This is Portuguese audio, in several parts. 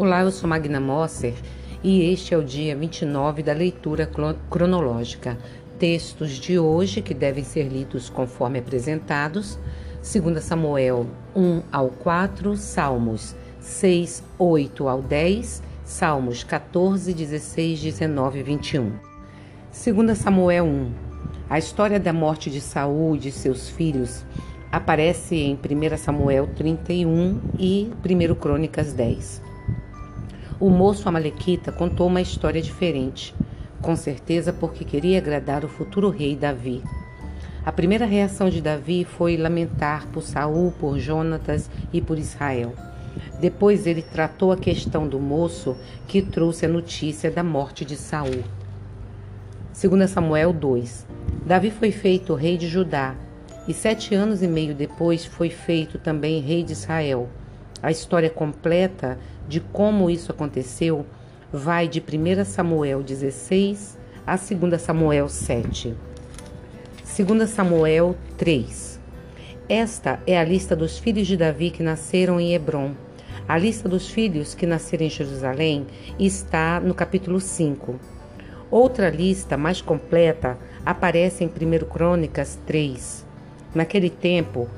Olá, eu sou Magna Mosser e este é o dia 29 da leitura cronológica. Textos de hoje que devem ser lidos conforme apresentados: 2 Samuel 1 ao 4, Salmos 6, 8 ao 10, Salmos 14, 16, 19 e 21. 2 Samuel 1 A história da morte de Saul e de seus filhos aparece em 1 Samuel 31 e 1 Crônicas 10. O moço Amalequita contou uma história diferente, com certeza porque queria agradar o futuro rei Davi. A primeira reação de Davi foi lamentar por Saul, por Jonatas e por Israel. Depois ele tratou a questão do moço que trouxe a notícia da morte de Saul. 2 Samuel 2 Davi foi feito rei de Judá, e sete anos e meio depois foi feito também rei de Israel. A história completa de como isso aconteceu vai de 1 Samuel 16 a 2 Samuel 7. 2 Samuel 3. Esta é a lista dos filhos de Davi que nasceram em Hebron. A lista dos filhos que nasceram em Jerusalém está no capítulo 5. Outra lista mais completa aparece em 1 Crônicas 3. Naquele tempo,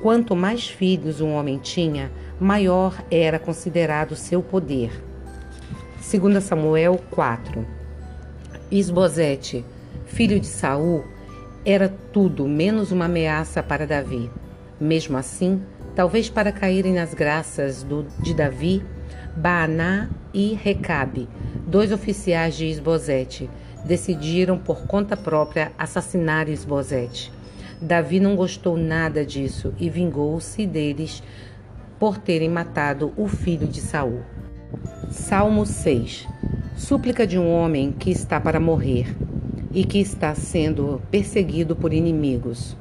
quanto mais filhos um homem tinha, maior era considerado seu poder. 2 Samuel 4 Isbosete, filho de Saul, era tudo menos uma ameaça para Davi. Mesmo assim, talvez para caírem nas graças do, de Davi, Baaná e Recabe, dois oficiais de Isbosete, decidiram por conta própria assassinar Isbosete. Davi não gostou nada disso e vingou-se deles por terem matado o filho de Saul. Salmo 6. Súplica de um homem que está para morrer e que está sendo perseguido por inimigos.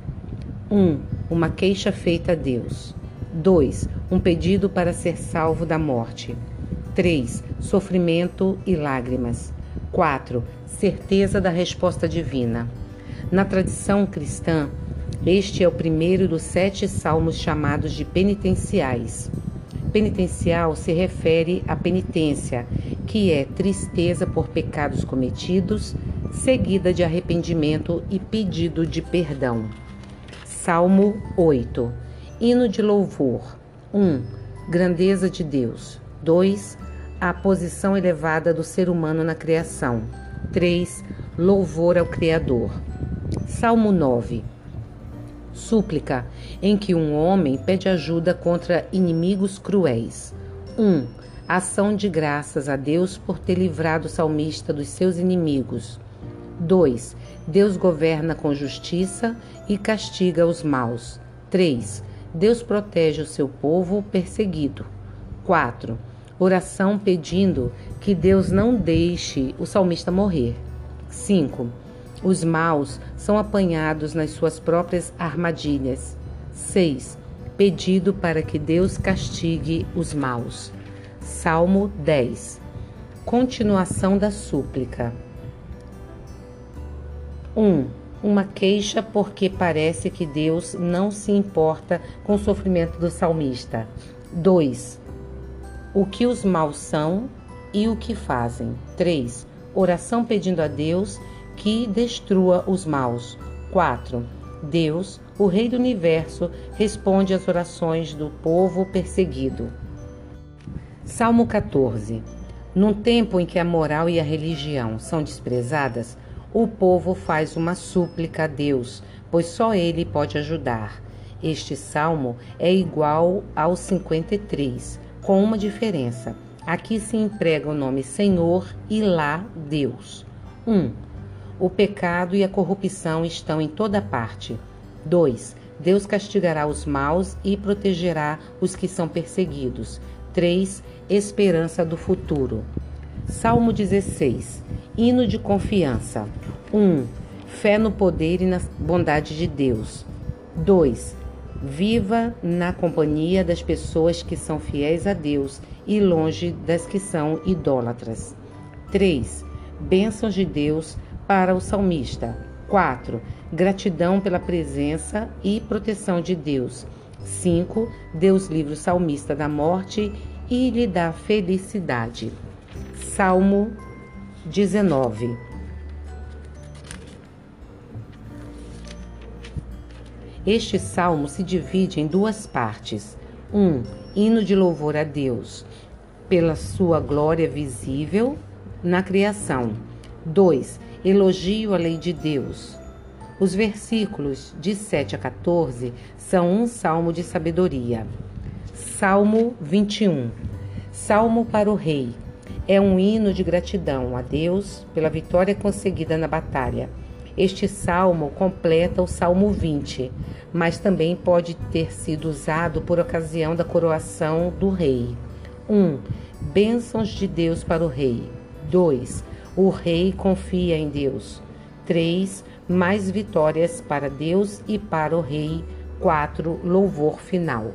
1. Um, uma queixa feita a Deus. 2. Um pedido para ser salvo da morte. 3. Sofrimento e lágrimas. 4. Certeza da resposta divina. Na tradição cristã, este é o primeiro dos sete salmos chamados de penitenciais. Penitencial se refere à penitência, que é tristeza por pecados cometidos, seguida de arrependimento e pedido de perdão. Salmo 8. Hino de louvor. 1. Grandeza de Deus. 2. A posição elevada do ser humano na criação. 3. Louvor ao Criador. Salmo 9 súplica, em que um homem pede ajuda contra inimigos cruéis. 1. Um, ação de graças a Deus por ter livrado o salmista dos seus inimigos. 2. Deus governa com justiça e castiga os maus. 3. Deus protege o seu povo perseguido. 4. Oração pedindo que Deus não deixe o salmista morrer. 5 os maus são apanhados nas suas próprias armadilhas. 6. Pedido para que Deus castigue os maus. Salmo 10. Continuação da súplica. 1. Um, uma queixa porque parece que Deus não se importa com o sofrimento do salmista. 2. O que os maus são e o que fazem. 3. Oração pedindo a Deus que destrua os maus. 4. Deus, o Rei do Universo, responde às orações do povo perseguido. Salmo 14. Num tempo em que a moral e a religião são desprezadas, o povo faz uma súplica a Deus, pois só Ele pode ajudar. Este salmo é igual ao 53, com uma diferença. Aqui se emprega o nome Senhor e lá Deus. 1. Um, o pecado e a corrupção estão em toda parte. 2. Deus castigará os maus e protegerá os que são perseguidos. 3. Esperança do futuro. Salmo 16. Hino de confiança. 1. Fé no poder e na bondade de Deus. 2. Viva na companhia das pessoas que são fiéis a Deus e longe das que são idólatras. 3. Bênçãos de Deus para o salmista. 4. Gratidão pela presença e proteção de Deus. 5. Deus livra o salmista da morte e lhe dá felicidade. Salmo 19. Este salmo se divide em duas partes. Um, hino de louvor a Deus pela sua glória visível na criação. 2. Elogio à lei de Deus. Os versículos de 7 a 14 são um salmo de sabedoria. Salmo 21. Salmo para o rei. É um hino de gratidão a Deus pela vitória conseguida na batalha. Este salmo completa o Salmo 20, mas também pode ter sido usado por ocasião da coroação do rei. 1. Um, bênçãos de Deus para o rei. 2. O rei confia em Deus. 3. Mais vitórias para Deus e para o rei. 4. Louvor final.